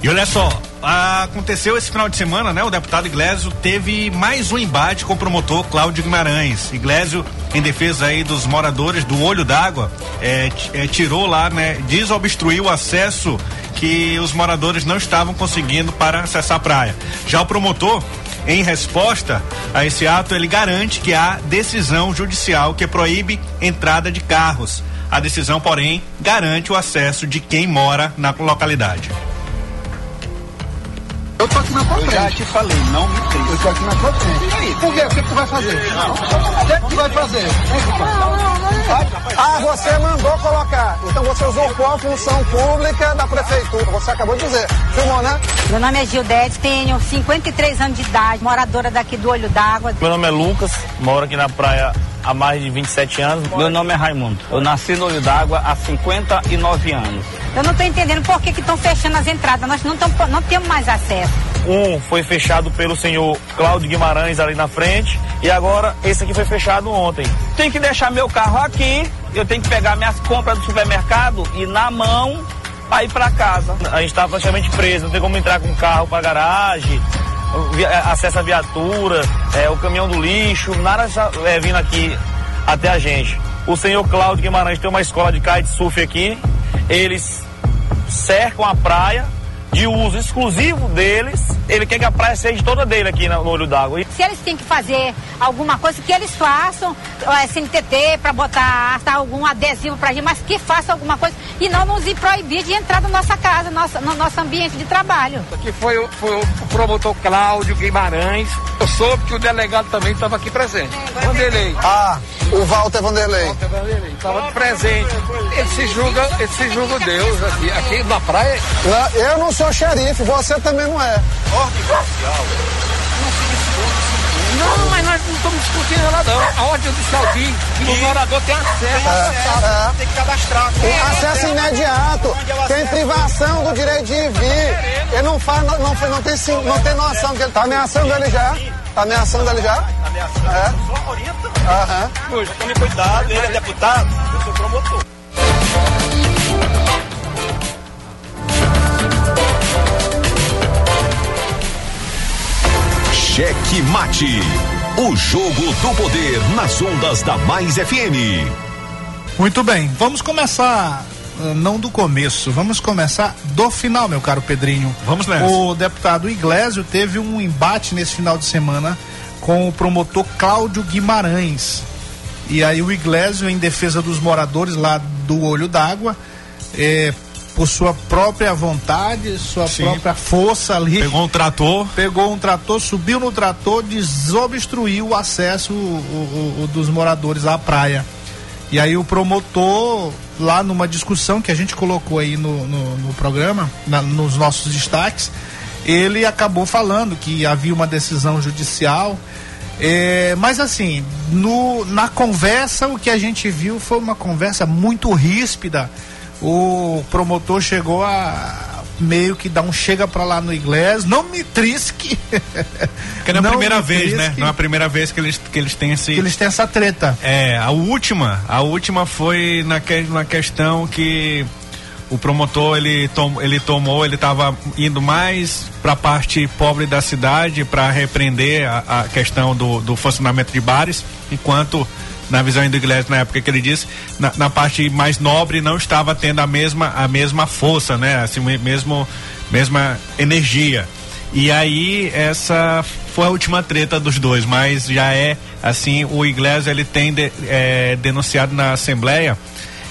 E olha só, aconteceu esse final de semana, né? O deputado Iglesio teve mais um embate com o promotor Cláudio Guimarães. Iglesio, em defesa aí dos moradores do Olho d'Água, é, é, tirou lá, né? Desobstruiu o acesso que os moradores não estavam conseguindo para acessar a praia. Já o promotor, em resposta a esse ato, ele garante que há decisão judicial que proíbe entrada de carros. A decisão, porém, garante o acesso de quem mora na localidade. Eu tô aqui na tua frente. Eu já te falei, não me triste. Eu tô aqui na tua frente. E aí, por quê? O que, que tu vai fazer? Não. O que, que tu vai fazer? Ah, você mandou colocar. Então você usou qual função pública da prefeitura? Você acabou de dizer. Filmou, né? Meu nome é Gildete, tenho 53 anos de idade, moradora daqui do Olho d'Água. Meu nome é Lucas, moro aqui na praia há mais de 27 anos. Meu nome é Raimundo. Eu nasci no Olho d'Água há 59 anos. Eu não estou entendendo por que estão fechando as entradas. Nós não, tão, não temos mais acesso. Um foi fechado pelo senhor Cláudio Guimarães ali na frente e agora esse aqui foi fechado ontem. Tem que deixar meu carro aqui, eu tenho que pegar minhas compras do supermercado e na mão para ir para casa. A gente está praticamente preso, não tem como entrar com o carro para garagem, acesso à viatura, é, o caminhão do lixo, nada é, vindo aqui até a gente. O senhor Cláudio Guimarães tem uma escola de kitesurf aqui, eles cercam a praia de uso exclusivo deles, ele quer que a praia seja toda dele aqui no olho d'água. Se eles têm que fazer alguma coisa, que eles façam, é, SNTT, para botar algum adesivo pra gente, mas que façam alguma coisa e não nos proibir de entrar na nossa casa, nossa, no nosso ambiente de trabalho. Aqui foi, foi o promotor Cláudio Guimarães. Eu soube que o delegado também estava aqui presente. É, Vanderlei. Ah, o Walter Vanderlei. Walter Vanderlei. Estava presente. Ele se julga, ele se julga Deus aqui, aqui na praia. Eu não sou xerife, você também não é. Ordem social. Não, mas nós não estamos discutindo nada não. A ordem judicial diz que o morador tem acesso. Tem acesso, é, tem que cadastrar. Tem acesso imediato. Tem privação do direito de vir. Ele não faz, não, não, não, tem, não tem noção que ele tá ameaçando ele já. Tá ameaçando ele já? Ameaçando? É. Só orienta. Aham. Poxa, tome cuidado, ele é deputado, eu sou promotor. Cheque Mate. O jogo do poder nas ondas da Mais FM. Muito bem, vamos começar ah, não do começo, vamos começar do final, meu caro Pedrinho. Vamos nessa. O deputado Iglesio teve um embate nesse final de semana com o promotor Cláudio Guimarães. E aí o Iglesio, em defesa dos moradores lá do Olho d'Água, eh, por sua própria vontade, sua Sim. própria força ali. Pegou um trator. Pegou um trator, subiu no trator, desobstruiu o acesso o, o, o dos moradores à praia. E aí o promotor, lá numa discussão que a gente colocou aí no, no, no programa, na, nos nossos destaques, ele acabou falando que havia uma decisão judicial. É, mas assim, no, na conversa, o que a gente viu foi uma conversa muito ríspida o promotor chegou a meio que dar um chega para lá no inglês, não me trisque. Que não é a primeira vez, trisque, né? Não é a primeira vez que eles, que eles têm esse. Que eles têm essa treta. É, a última, a última foi na, que, na questão que o promotor ele, tom, ele tomou, ele estava indo mais para a parte pobre da cidade para repreender a, a questão do, do funcionamento de bares, enquanto na visão do Iglesias na época que ele disse, na, na, parte mais nobre não estava tendo a mesma, a mesma força, né? Assim, mesmo, mesma energia. E aí essa foi a última treta dos dois, mas já é assim, o Iglesias ele tem de, é, denunciado na Assembleia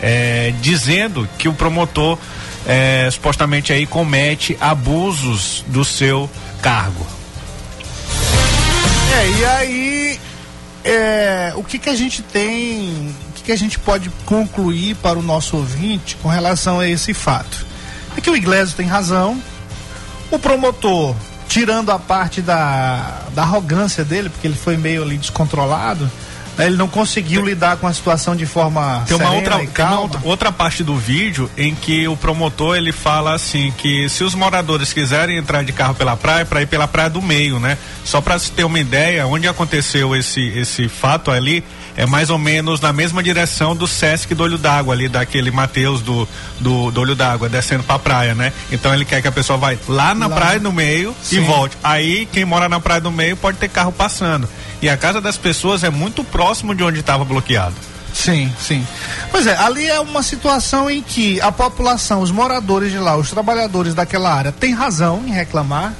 é, dizendo que o promotor é, supostamente aí comete abusos do seu cargo. É, e aí é, o que, que a gente tem, o que, que a gente pode concluir para o nosso ouvinte com relação a esse fato? É que o Iglesias tem razão, o promotor, tirando a parte da, da arrogância dele, porque ele foi meio ali descontrolado, Ele não conseguiu lidar com a situação de forma tem uma outra tem uma outra, outra parte do vídeo em que o promotor ele fala assim que se os moradores quiserem entrar de carro pela praia para ir pela praia do meio né? Só para se ter uma ideia onde aconteceu esse esse fato ali é mais ou menos na mesma direção do Sesc do Olho d'Água ali daquele Mateus do, do, do Olho d'Água descendo para a praia né? Então ele quer que a pessoa vai lá na Lá. praia do meio Sim. e volte. Aí quem mora na praia do meio pode ter carro passando e a casa das pessoas é muito próximo de onde estava bloqueado Sim, sim. Pois é, ali é uma situação em que a população, os moradores de lá, os trabalhadores daquela área, têm razão em reclamar,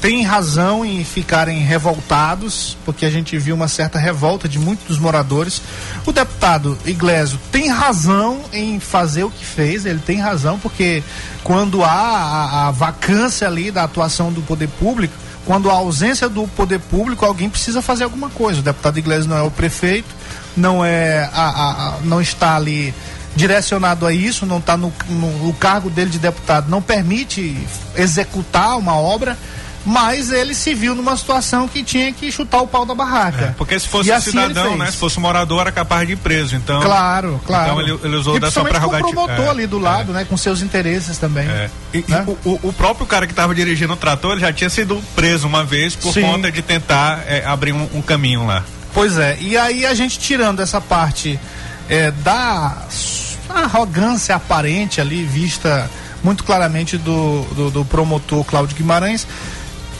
têm razão em ficarem revoltados, porque a gente viu uma certa revolta de muitos dos moradores. O deputado Iglesio tem razão em fazer o que fez, ele tem razão, porque quando há a, a vacância ali da atuação do poder público, quando há ausência do poder público, alguém precisa fazer alguma coisa. O deputado Iglesias não é o prefeito, não é a, a- não está ali direcionado a isso, não está no, no- o cargo dele de deputado, não permite executar uma obra, mas ele se viu numa situação que tinha que chutar o pau da barraca. Porque se fosse E um assim cidadão, né? Se fosse um morador, era capaz de ir preso. Então, Claro, claro. Então ele, ele usou e sua principalmente com o prerrogativa. promotor É, ali do lado, né, com seus interesses também. é. E, e né? o, o- o próprio cara que estava dirigindo o trator ele já tinha sido preso uma vez por Sim. conta de tentar é, abrir um, um caminho lá. Pois é, e aí a gente tirando essa parte é, da arrogância aparente ali, vista muito claramente do, do, do promotor Cláudio Guimarães,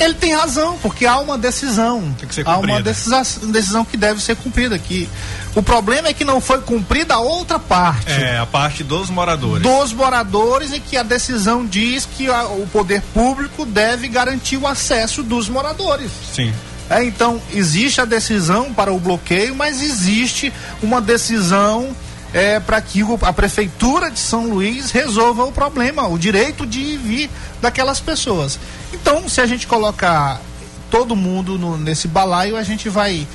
ele tem razão, porque há uma decisão. Há uma decisão, decisão que deve ser cumprida. Que o problema é que não foi cumprida a outra parte É, a parte dos moradores. dos moradores e que a decisão diz que a- o poder público deve garantir o acesso dos moradores. Sim. É, então, existe a decisão para o bloqueio, mas existe uma decisão é, para que a Prefeitura de São Luís resolva o problema, o direito de vir daquelas pessoas. Então, se a gente colocar todo mundo no- nesse balaio, a gente vai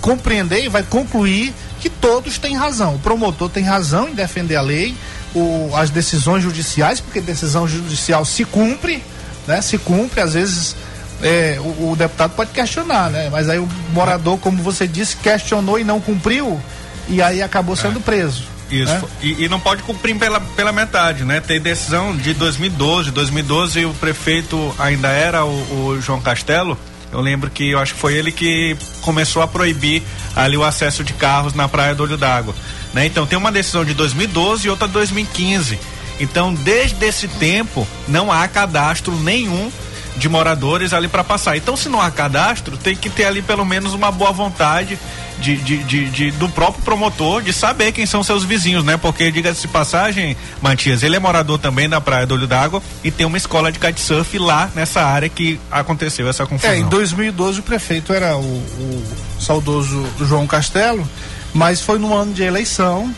compreender e vai concluir que todos têm razão. O promotor tem razão em defender a lei, o- as decisões judiciais, porque decisão judicial se cumpre, né? Se cumpre, às vezes é, o, o deputado pode questionar, né? Mas aí o morador, como você disse, questionou e não cumpriu, e aí acabou sendo preso. Isso. né? E, e não pode cumprir pela, pela metade, né? Tem decisão de 2012. 2012 o prefeito ainda era o, o João Castelo. Eu lembro que eu acho que foi ele que começou a proibir ali o acesso de carros na Praia do Olho d'Água. Né? Então tem uma decisão de 2012 e outra de 2015. Então, desde esse tempo, não há cadastro nenhum de moradores ali para passar. Então, se não há cadastro, tem que ter ali pelo menos uma boa vontade de, de, de- de- do próprio promotor de saber quem são seus vizinhos, né? Porque, diga-se passagem, Matias, ele é morador também da Praia do Olho d'Água e tem uma escola de kitesurf lá nessa área que aconteceu essa confusão. É, em 2012 o prefeito era o, o saudoso João Castelo, mas foi no ano de eleição,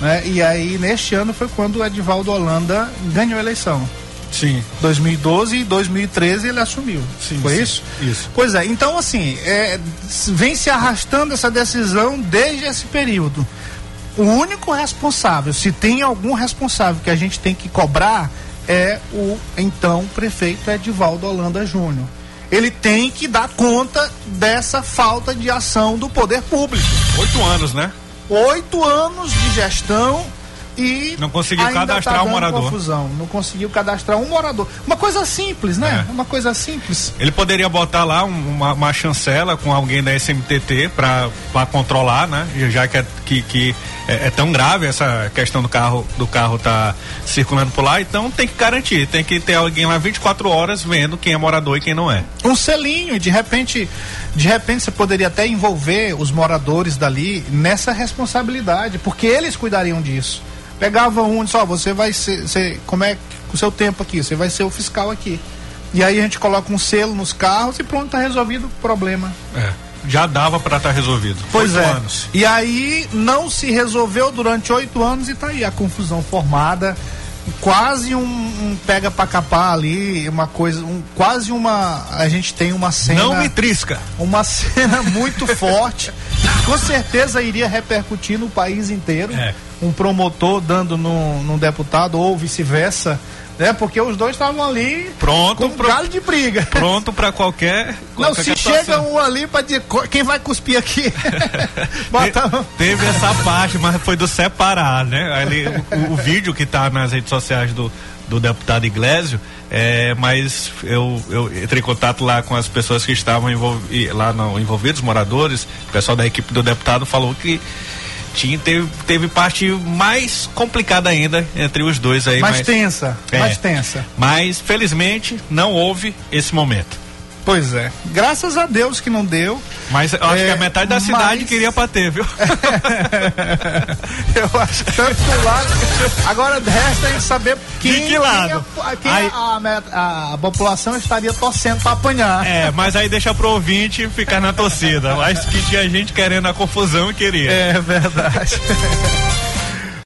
né? E aí neste ano foi quando o Edivaldo Holanda ganhou a eleição. Sim. 2012 e 2013 ele assumiu. Sim, Foi sim. isso? Isso. Pois é, então assim, é, vem se arrastando essa decisão desde esse período. O único responsável, se tem algum responsável que a gente tem que cobrar, é o então prefeito Edivaldo Holanda Júnior. Ele tem que dar conta dessa falta de ação do poder público. Oito anos, né? Oito anos de gestão e Não conseguiu ainda cadastrar tá um morador. confusão. Não conseguiu cadastrar um morador. Uma coisa simples, né? É. Uma coisa simples. Ele poderia botar lá um- uma, uma chancela com alguém da SMTT para controlar, né? Já que, é, que, que é, é tão grave essa questão do carro do carro tá circulando por lá, então tem que garantir, tem que ter alguém lá 24 horas vendo quem é morador e quem não é. Um selinho, de repente, de repente você poderia até envolver os moradores dali nessa responsabilidade, porque eles cuidariam disso. Pegava um e disse, ó, você vai ser, como é que- o seu tempo aqui, você vai ser o fiscal aqui. E aí a gente coloca um selo nos carros e pronto, tá resolvido o problema. É. Já dava para estar resolvido. Pois Oito é. anos. E aí não se resolveu durante oito anos e tá aí a confusão formada. Quase um, um pega pra capar ali, uma coisa, um, quase uma. A gente tem uma cena. Não me trisca. Uma cena muito forte com certeza iria repercutir no país inteiro. É. Um promotor dando num, num deputado ou vice-versa, né? Porque os dois estavam ali Pronto com um pro- galho de briga. Pronto para qualquer. Não, qualquer se situação. chega um ali pra dizer quem vai cuspir aqui. Bota. Te- Teve essa parte, mas foi do separar, né? Ali, o, o vídeo que tá nas redes sociais do, do deputado Iglesio, é, mas eu, eu entrei em contato lá com as pessoas que estavam envolvi, lá no, envolvidos, moradores, o pessoal da equipe do deputado falou que tinha, teve, teve parte mais complicada ainda entre os dois aí. mais mas, tensa, É. mais tensa. mas felizmente não houve esse momento. Pois é. Graças a Deus que não deu. Mas eu acho É, que a metade da cidade mas- queria pra ter, viu? Eu acho que tanto do lado. Agora resta a gente saber quem, De que lado? quem a- quem Aí- a, a- a população estaria torcendo pra apanhar. É, mas aí deixa pro ouvinte ficar na torcida. Mas que tinha gente querendo a confusão e queria. É verdade.